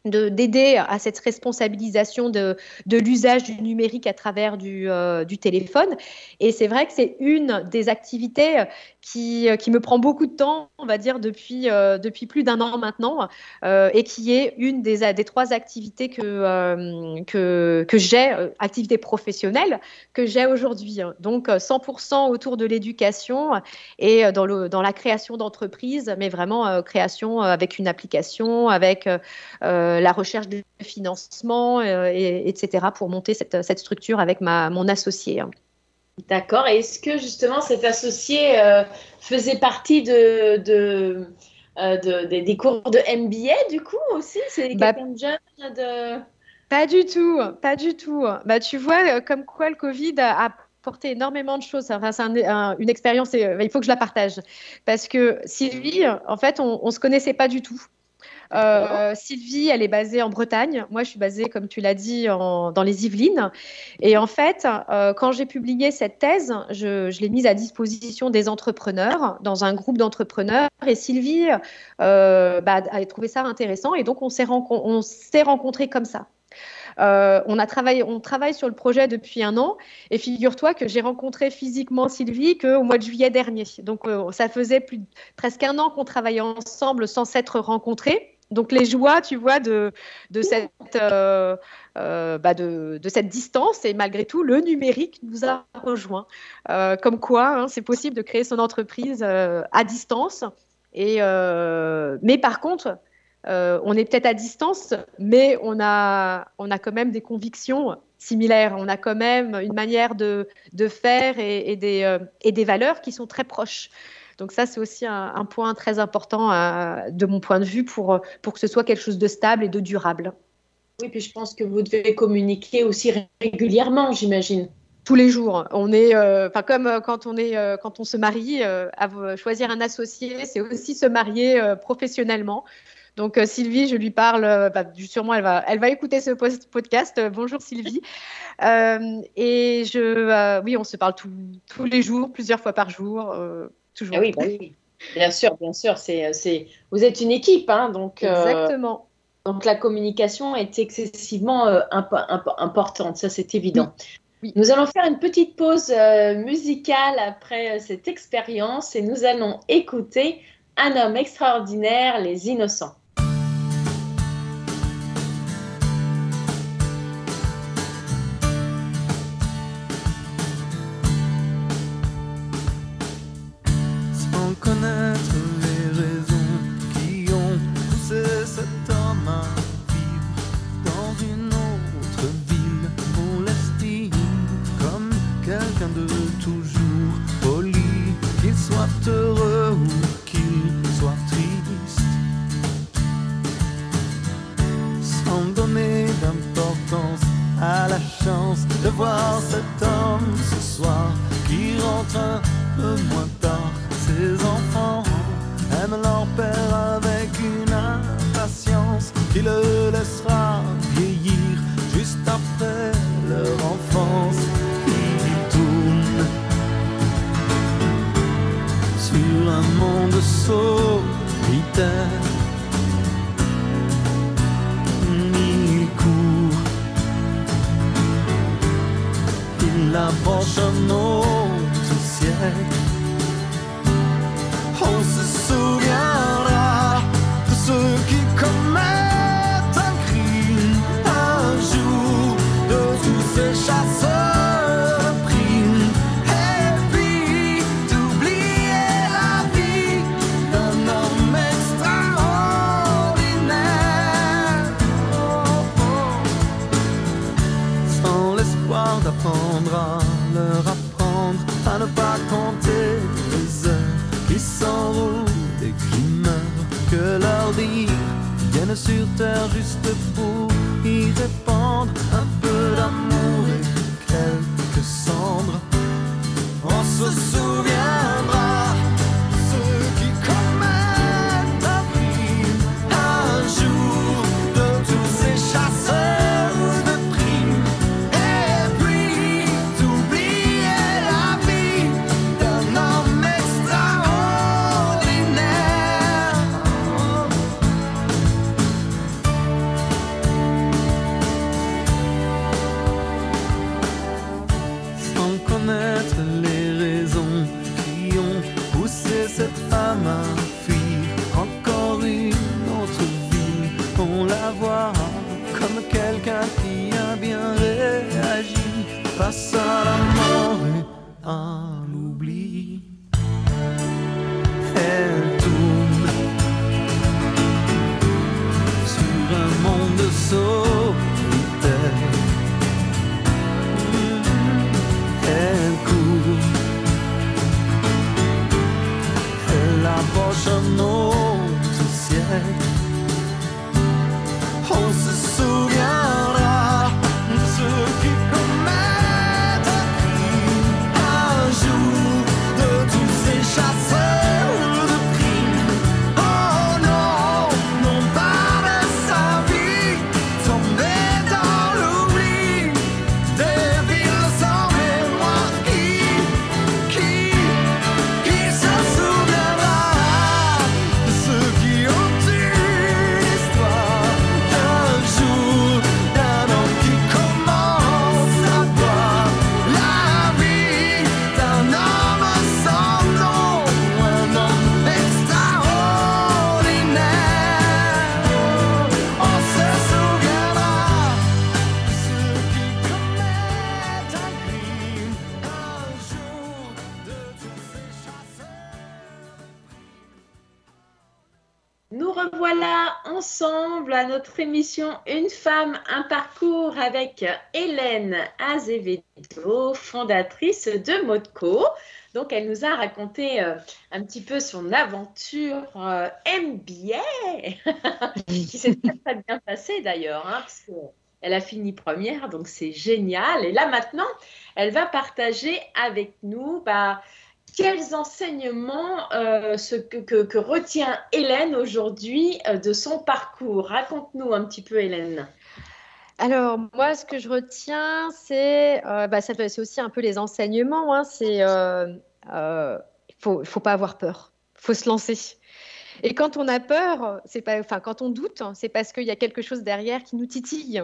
d'aider à cette responsabilisation de, l'usage du numérique à travers du, euh, du téléphone. Et c'est vrai que c'est une des activités qui, qui, me prend beaucoup de temps, on va dire, depuis, euh, depuis plus d'un an maintenant, euh, et qui est une des, des trois activités que, que, j'ai, activités professionnelles, que j'ai aujourd'hui. Donc 100% autour de l'éducation et dans, le, dans la création d'entreprises, mais vraiment création avec une application, avec... Euh, la recherche de financement, euh, et, etc., pour monter cette, cette structure avec ma, mon associé. D'accord. Et est-ce que justement cet associé euh, faisait partie de, de, des cours de MBA du coup aussi? C'est bah, quelqu'un de jeune de... Pas du tout, pas du tout. Bah, tu vois, comme quoi le Covid a, apporté énormément de choses. Enfin, c'est une expérience, il faut que je la partage. Parce que Sylvie, en fait, on ne se connaissait pas du tout. Euh, Sylvie, elle est basée en Bretagne. Moi, je suis basée, comme tu l'as dit, dans les Yvelines. Et en fait, euh, quand j'ai publié cette thèse, je, l'ai mise à disposition des entrepreneurs, dans un groupe d'entrepreneurs. Et Sylvie euh, bah, a trouvé ça intéressant. Et donc, on s'est rencontrés comme ça. travaillé, on travaille sur le projet depuis un an et figure-toi que j'ai rencontré physiquement Sylvie qu'au mois de juillet dernier. Donc ça faisait presque un an qu'on travaillait ensemble sans s'être rencontrés. Donc les joies, tu vois, de, de, cette, euh, euh, bah de, cette distance, et malgré tout, le numérique nous a rejoints. Euh, comme quoi, hein, c'est possible de créer son entreprise à distance. Et, mais par contre, on est peut-être à distance, mais on a, on a quand même des convictions similaires. On a quand même une manière de, faire et des valeurs qui sont très proches. Donc ça, c'est aussi un, point très important euh, de mon point de vue pour, pour que ce soit quelque chose de stable et de durable. Oui, puis je pense que vous devez communiquer aussi régulièrement, j'imagine. Tous les jours. On est, euh, comme euh, quand on est, quand on se marie, choisir un associé, c'est aussi se marier professionnellement. Donc Sylvie, je lui parle, bah, sûrement elle va, elle va écouter ce podcast. bonjour Sylvie. et je, oui, on se parle tous les jours, plusieurs fois par jour. Ah bah oui, bien sûr, bien sûr. C'est, c'est... Vous êtes une équipe, hein, donc. Euh, Exactement. donc la communication est excessivement euh, importante, ça c'est évident. Nous allons faire une petite pause euh, musicale après cette expérience et nous allons écouter Un homme extraordinaire, Les Innocents. Femme, un parcours avec Hélène Azevedo, fondatrice de Modco. Donc, elle nous a raconté euh, un petit peu son aventure euh, MBA, qui s'est très, bien passée d'ailleurs, hein, parce qu'elle a fini première, donc c'est génial. Et là, maintenant, elle va partager avec nous bah, quels enseignements euh, que, retient Hélène aujourd'hui euh, de son parcours? Raconte-nous un petit peu, Hélène. Alors, moi, ce que je retiens, c'est euh, bah, aussi un peu les enseignements. Hein, c'est il faut, faut pas avoir peur, il faut se lancer. Et quand on a peur, c'est pas, enfin, quand on doute, c'est parce qu'il y a quelque chose derrière qui nous titille.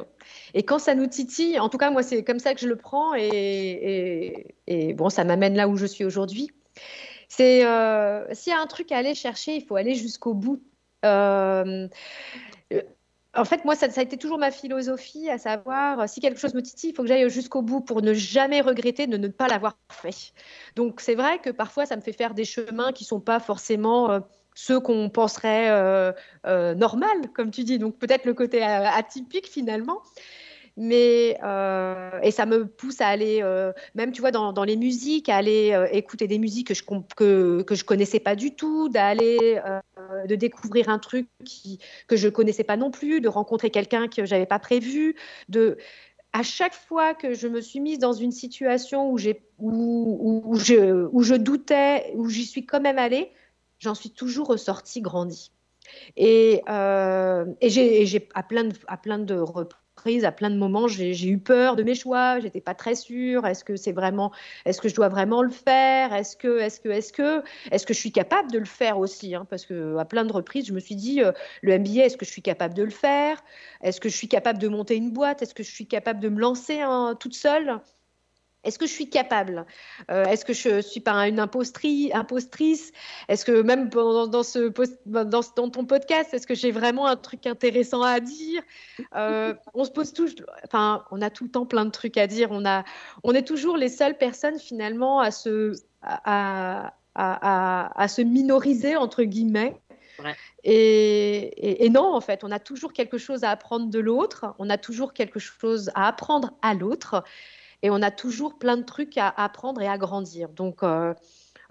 Et quand ça nous titille, en tout cas, moi, c'est comme ça que je le prends. Et, et, bon, ça m'amène là où je suis aujourd'hui. C'est euh, s'il y a un truc à aller chercher, il faut aller jusqu'au bout. Euh, en fait, moi, ça, a été toujours ma philosophie, à savoir, si quelque chose me titille, il faut que j'aille jusqu'au bout pour ne jamais regretter de ne pas l'avoir fait. Donc, c'est vrai que parfois, ça me fait faire des chemins qui ne sont pas forcément euh, ceux qu'on penserait euh, euh, normal, comme tu dis. Donc, peut-être le côté atypique, finalement mais euh, et ça me pousse à aller euh, même tu vois dans, dans, les musiques à aller euh, écouter des musiques que je que, que je connaissais pas du tout d'aller de découvrir un truc qui, que je connaissais pas non plus de rencontrer quelqu'un que j'avais pas prévu de à chaque fois que je me suis mise dans une situation où j'ai où, où, je où je doutais où j'y suis quand même allée j'en suis toujours ressortie grandie. Et, et j'ai à plein de, à plein de reprises à plein de moments, j'ai eu peur de mes choix, j'étais pas très sûre. Est-ce que c'est vraiment, est-ce que je dois vraiment le faire? Est-ce que, est-ce que, est-ce que, est-ce que je suis capable de le faire aussi hein? Parce que à plein de reprises, je me suis dit, euh, le MBA, est-ce que je suis capable de le faire? Est-ce que je suis capable de monter une boîte? Est-ce que je suis capable de me lancer hein, toute seule? Est-ce que je suis capable? Euh, Est-ce que je suis pas une impostrice? Est-ce que même dans, ce, dans, ton podcast, est-ce que j'ai vraiment un truc intéressant à dire? Euh, On se pose toujours, enfin, on a tout le temps plein de trucs à dire. On a, on est toujours les seules personnes finalement à se, à, à, se minoriser entre guillemets. Et, et, non, en fait, on a toujours quelque chose à apprendre de l'autre, on a toujours quelque chose à apprendre à l'autre et on a toujours plein de trucs à apprendre et à grandir. Donc euh,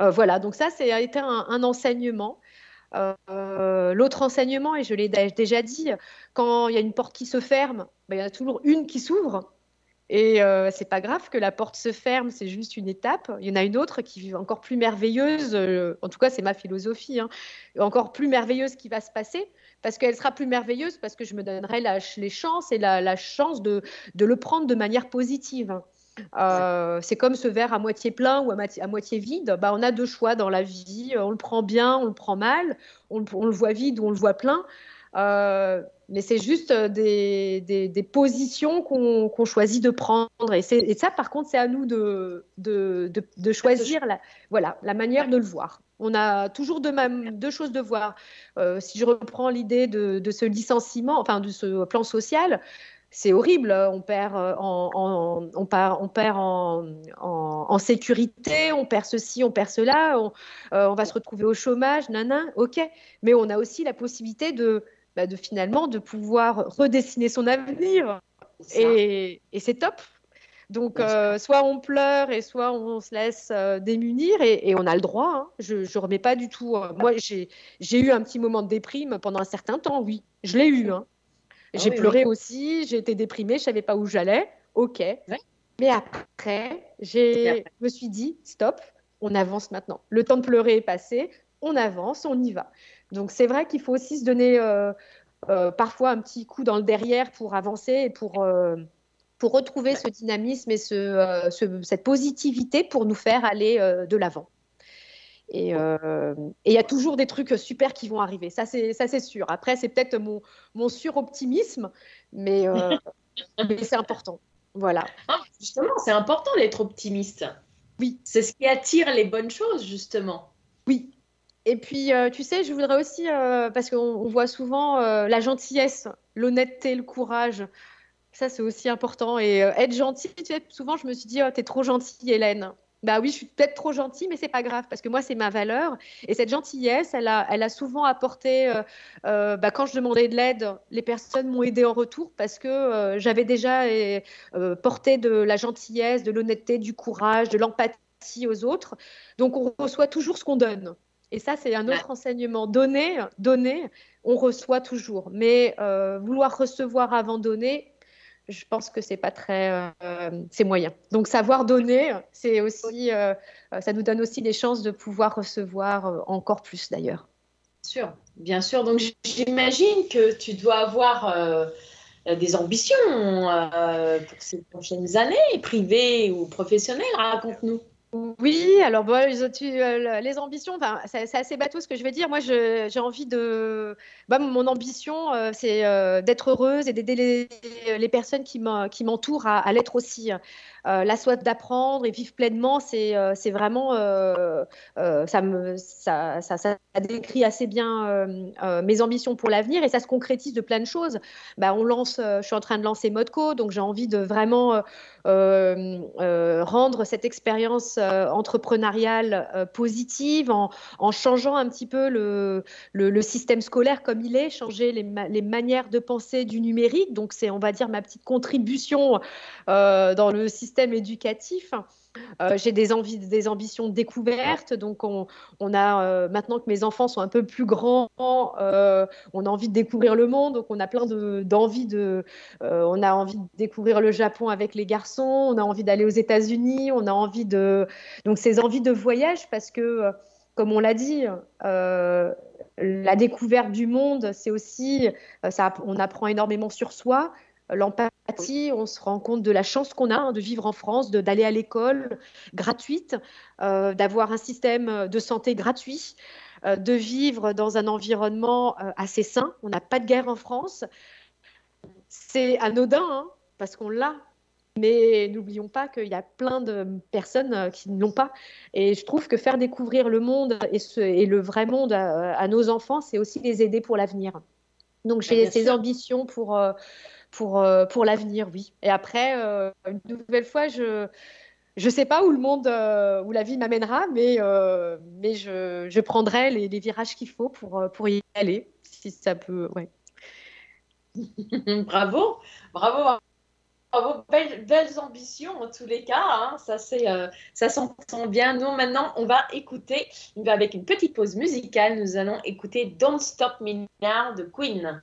euh, voilà, donc ça, c'est été un, enseignement. Euh, l'autre enseignement, et je l'ai déjà dit, quand il y a une porte qui se ferme, ben, il y en a toujours une qui s'ouvre. Et euh, c'est pas grave que la porte se ferme, c'est juste une étape. Il y en a une autre qui est encore plus merveilleuse, en tout cas c'est ma philosophie, hein, encore plus merveilleuse qui va se passer, parce qu'elle sera plus merveilleuse parce que je me donnerai les chances et la, chance de, de, le prendre de manière positive. Euh, c'est comme ce verre à moitié plein ou à, moitié vide. Bah, on a deux choix dans la vie. On le prend bien, on le prend mal. On, le voit vide ou on le voit plein. Euh, mais c'est juste des, des, positions qu'on choisit de prendre. Et, ça, par contre, c'est à nous de, choisir la, voilà, la manière de le voir. On a toujours deux, deux choses de voir. Euh, si je reprends l'idée de, ce licenciement, enfin de ce plan social, c'est horrible. On perd euh, en, on, on perd en, sécurité, on perd ceci, on perd cela, euh, on, va se retrouver au chômage, nana, ok. Mais on a aussi la possibilité de, bah, de finalement de pouvoir redessiner son avenir. Et, c'est top. Donc, euh, soit on pleure et soit on se laisse démunir et, on a le droit. Hein. Je ne remets pas du tout. moi, j'ai eu un petit moment de déprime pendant un certain temps, oui. Je l'ai eu. Hein. Ah j'ai pleuré aussi, j'ai été déprimée, je savais pas où j'allais. Ok. Mais après, je me suis dit, stop, on avance maintenant. Le temps de pleurer est passé, on avance, on y va. Donc c'est vrai qu'il faut aussi se donner euh, euh, parfois un petit coup dans le derrière pour avancer et pour, euh, pour retrouver ce dynamisme et ce, cette positivité pour nous faire aller de l'avant. Euh, et il y a toujours des trucs super qui vont arriver, ça c'est sûr. Après, c'est peut-être mon, mon suroptimisme, mais, euh, mais c'est important. Voilà. Ah, justement, c'est important d'être optimiste. Oui. C'est ce qui attire les bonnes choses, justement. Oui. Et puis, euh, tu sais, je voudrais aussi, parce qu'on voit souvent la gentillesse, l'honnêteté, le courage. Ça, c'est aussi important. Et être gentil, tu sais, souvent, je me suis dit, oh, t'es trop gentille, Hélène. Bah oui, je suis peut-être trop gentille, mais c'est pas grave parce que moi, c'est ma valeur. Et cette gentillesse, elle a, elle a souvent apporté, euh, euh, bah, quand je demandais de l'aide, les personnes m'ont aidé en retour parce que euh, j'avais déjà porté de la gentillesse, de l'honnêteté, du courage, de l'empathie aux autres. Donc, on reçoit toujours ce qu'on donne. Et ça, c'est un autre enseignement. Donner, donner, on reçoit toujours. Mais vouloir recevoir avant donner, je pense que c'est pas très, euh, c'est moyen. Donc savoir donner, c'est aussi, euh, ça nous donne aussi des chances de pouvoir recevoir euh, encore plus d'ailleurs. Bien sûr, bien sûr. Donc j'imagine que tu dois avoir des ambitions pour ces prochaines années, privées ou professionnelles. Raconte-nous. Oui, alors euh, les, ambitions, c'est assez bateau ce que je vais dire. Moi, j'ai envie de. Bah, mon ambition, euh, c'est euh, d'être heureuse et d'aider les, personnes qui m'entourent à, l'être aussi. La soif d'apprendre et vivre pleinement, c'est vraiment. ça, me, ça, ça, décrit assez bien mes ambitions pour l'avenir et ça se concrétise de plein de choses. Bah, on lance, je suis en train de lancer Modco, donc j'ai envie de vraiment rendre cette expérience euh, entrepreneuriale euh, positive, en, changeant un petit peu le, le, système scolaire comme il est, changer les, les, manières de penser du numérique. Donc c'est, on va dire, ma petite contribution euh, dans le système éducatif. Euh, j'ai des envies, des ambitions de découverte. Donc, on, a euh, maintenant que mes enfants sont un peu plus grands, euh, on a envie de découvrir le monde. Donc, on a plein d'envies de, on a envie de découvrir le Japon avec les garçons. On a envie d'aller aux États-Unis. On a envie de, donc ces envies de voyage parce que, comme on l'a dit, la découverte du monde, c'est aussi, ça, on apprend énormément sur soi l'empathie, on se rend compte de la chance qu'on a hein, de vivre en France, d'aller à l'école gratuite, euh, d'avoir un système de santé gratuit, euh, de vivre dans un environnement euh, assez sain. On n'a pas de guerre en France. C'est anodin hein, parce qu'on l'a. Mais n'oublions pas qu'il y a plein de personnes qui ne l'ont pas. Et je trouve que faire découvrir le monde et, le vrai monde à, nos enfants, c'est aussi les aider pour l'avenir. Donc j'ai ces ambitions pour, pour, euh, pour l'avenir, oui. Et après, euh, une nouvelle fois, je je sais pas où le monde, euh, où la vie m'amènera, mais, mais je, je prendrai les, virages qu'il faut pour, pour y aller, si ça peut. Ouais. bravo, bravo, bravo, belles, belles, ambitions en tous les cas. Hein. Ça, c'est, ça s'entend bien. Nous, maintenant, on va écouter, avec une petite pause musicale, nous allons écouter Don't Stop Me Now de Queen.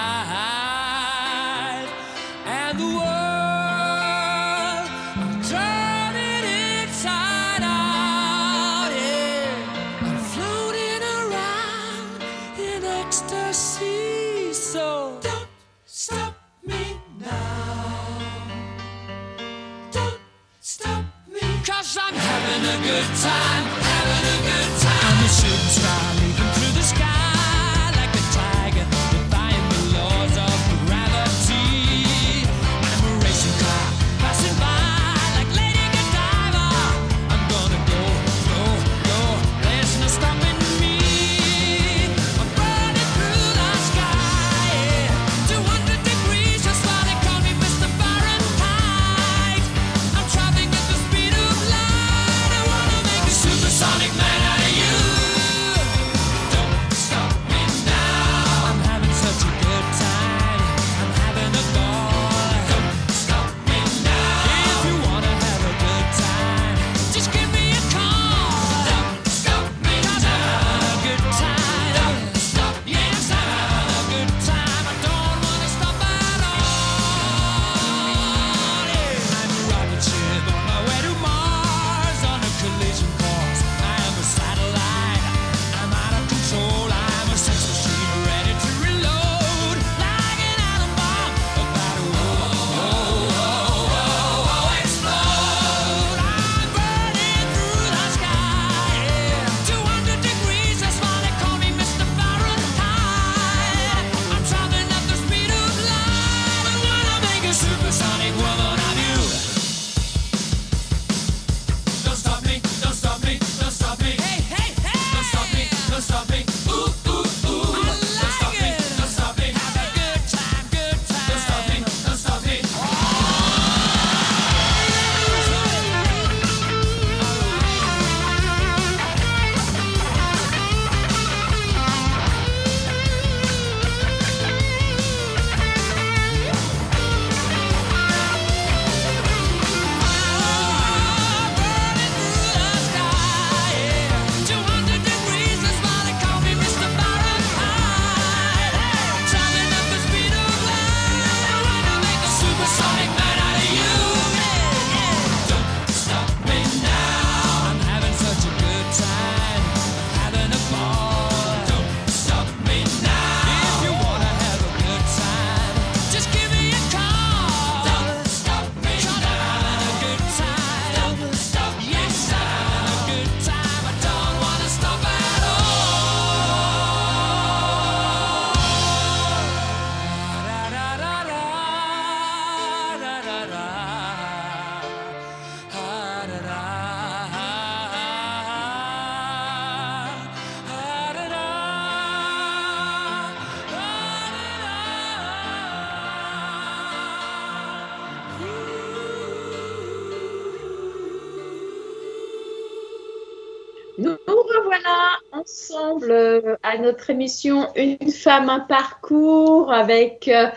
Notre émission Une femme, un parcours avec euh,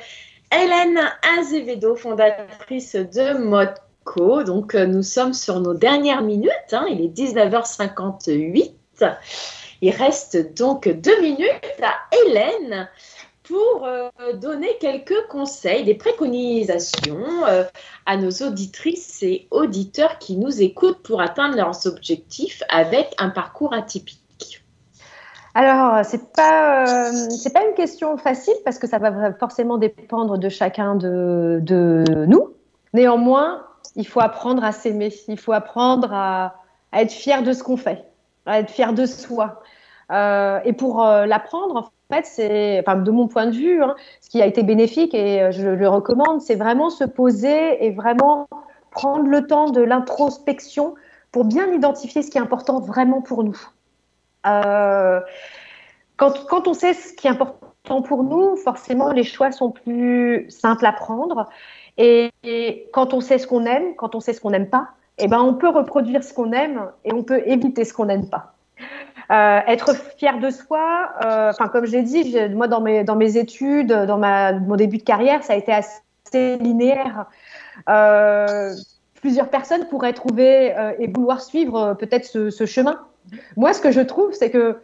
Hélène Azevedo, fondatrice de Modco. Donc, euh, nous sommes sur nos dernières minutes. Hein. il est 19h58. Il reste donc deux minutes à Hélène pour euh, donner quelques conseils, des préconisations à nos auditrices et auditeurs qui nous écoutent pour atteindre leurs objectifs avec un parcours atypique. Alors, c'est pas euh, pas une question facile parce que ça va forcément dépendre de chacun de, de nous. Néanmoins, il faut apprendre à s'aimer, il faut apprendre à, à, être fier de ce qu'on fait, à être fier de soi. et pour l'apprendre, en fait, c'est, enfin, de mon point de vue, hein, ce qui a été bénéfique et euh, je le recommande, c'est vraiment se poser et vraiment prendre le temps de l'introspection pour bien identifier ce qui est important vraiment pour nous. Euh, quand, on sait ce qui est important pour nous, forcément, les choix sont plus simples à prendre. Et, quand on sait ce qu'on aime, quand on sait ce qu'on n'aime pas, eh ben, on peut reproduire ce qu'on aime et on peut éviter ce qu'on n'aime pas. Euh, être fier de soi, euh, enfin comme j'ai dit, moi dans mes, études, dans mon début de carrière, ça a été assez linéaire. Euh, plusieurs personnes pourraient trouver et vouloir suivre peut-être ce, chemin. Moi, ce que je trouve, c'est que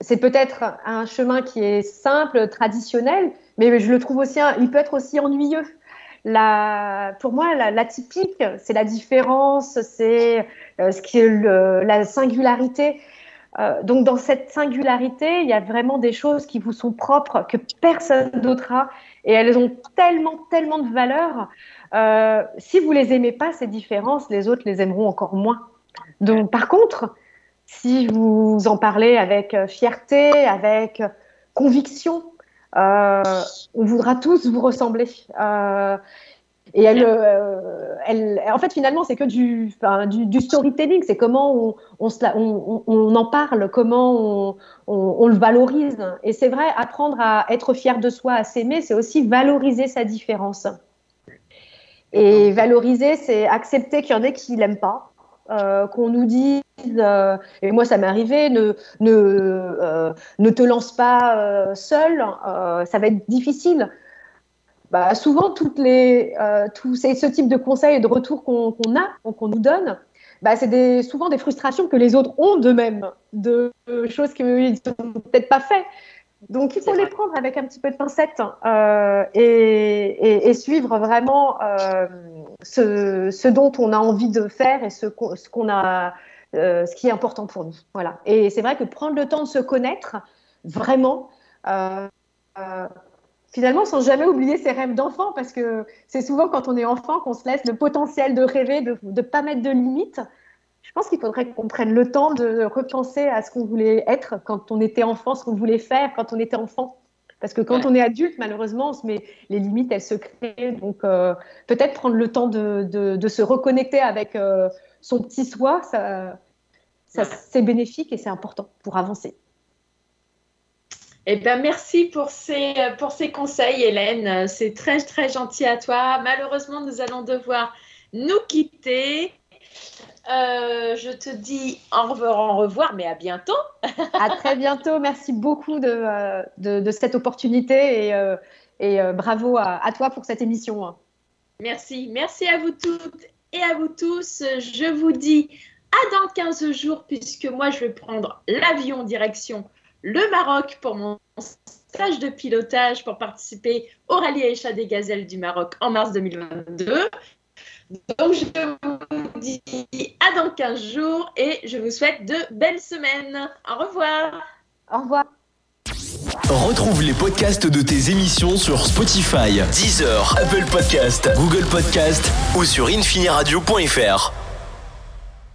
c'est peut-être un chemin qui est simple, traditionnel, mais je le trouve aussi, il peut être aussi ennuyeux. La, pour moi, l'atypique, la c'est la différence, c'est ce qui est la singularité. Euh, donc dans cette singularité, il y a vraiment des choses qui vous sont propres que personne d'autre a et elles ont tellement, tellement de valeur. Euh, si vous les aimez pas, ces différences, les autres les aimeront encore moins. Donc par contre, si vous en parlez avec euh, fierté, avec conviction, euh, on voudra tous vous ressembler. Euh, et elle, euh, elle, en fait, finalement, c'est que du, du, du, storytelling. C'est comment on, on, on, on, en parle, comment on, le valorise. Et c'est vrai, apprendre à être fier de soi, à s'aimer, c'est aussi valoriser sa différence. Et valoriser, c'est accepter qu'il y en ait qui l'aiment pas, euh, qu'on nous dise, euh, et moi ça m'est arrivé, ne, ne, euh, ne te lance pas seul, ça va être difficile bah, souvent, toutes les, ces, ce type de conseils et de retours qu'on a, qu'on nous donne, bah, c'est souvent des frustrations que les autres ont d'eux-mêmes, de choses qu'ils n'ont peut-être pas fait. Donc, il faut les prendre avec un petit peu de pincette euh, et, et, et, suivre vraiment euh, ce, ce, dont on a envie de faire et ce qu'on a, euh, ce qui est important pour nous. Voilà. Et c'est vrai que prendre le temps de se connaître, vraiment, finalement sans jamais oublier ses rêves d'enfant, parce que c'est souvent quand on est enfant qu'on se laisse le potentiel de rêver, de ne pas mettre de limites. Je pense qu'il faudrait qu'on prenne le temps de repenser à ce qu'on voulait être quand on était enfant, ce qu'on voulait faire quand on était enfant. Parce que quand on est adulte, malheureusement, on se met les limites, elles se créent. Donc, euh, peut-être prendre le temps de, de, de se reconnecter avec euh, son petit soi, ça, ça c'est bénéfique et c'est important pour avancer. Eh bien, merci pour ces, pour ces conseils, Hélène. C'est très, très gentil à toi. Malheureusement, nous allons devoir nous quitter. Euh, je te dis au revoir, au revoir, mais à bientôt. à très bientôt. Merci beaucoup de, euh, de, de cette opportunité et, euh, et bravo à, à, toi pour cette émission. Merci. Merci à vous toutes et à vous tous. Je vous dis à dans 15 jours puisque moi, je vais prendre l'avion direction le Maroc pour mon stage de pilotage pour participer au rallye Aïcha des Gazelles du Maroc en mars 2022. Donc, je vous dis à dans 15 jours et je vous souhaite de belles semaines. Au revoir. Au revoir. Retrouve les podcasts de tes émissions sur Spotify, Deezer, Apple Podcast, Google Podcast ou sur infiniradio.fr.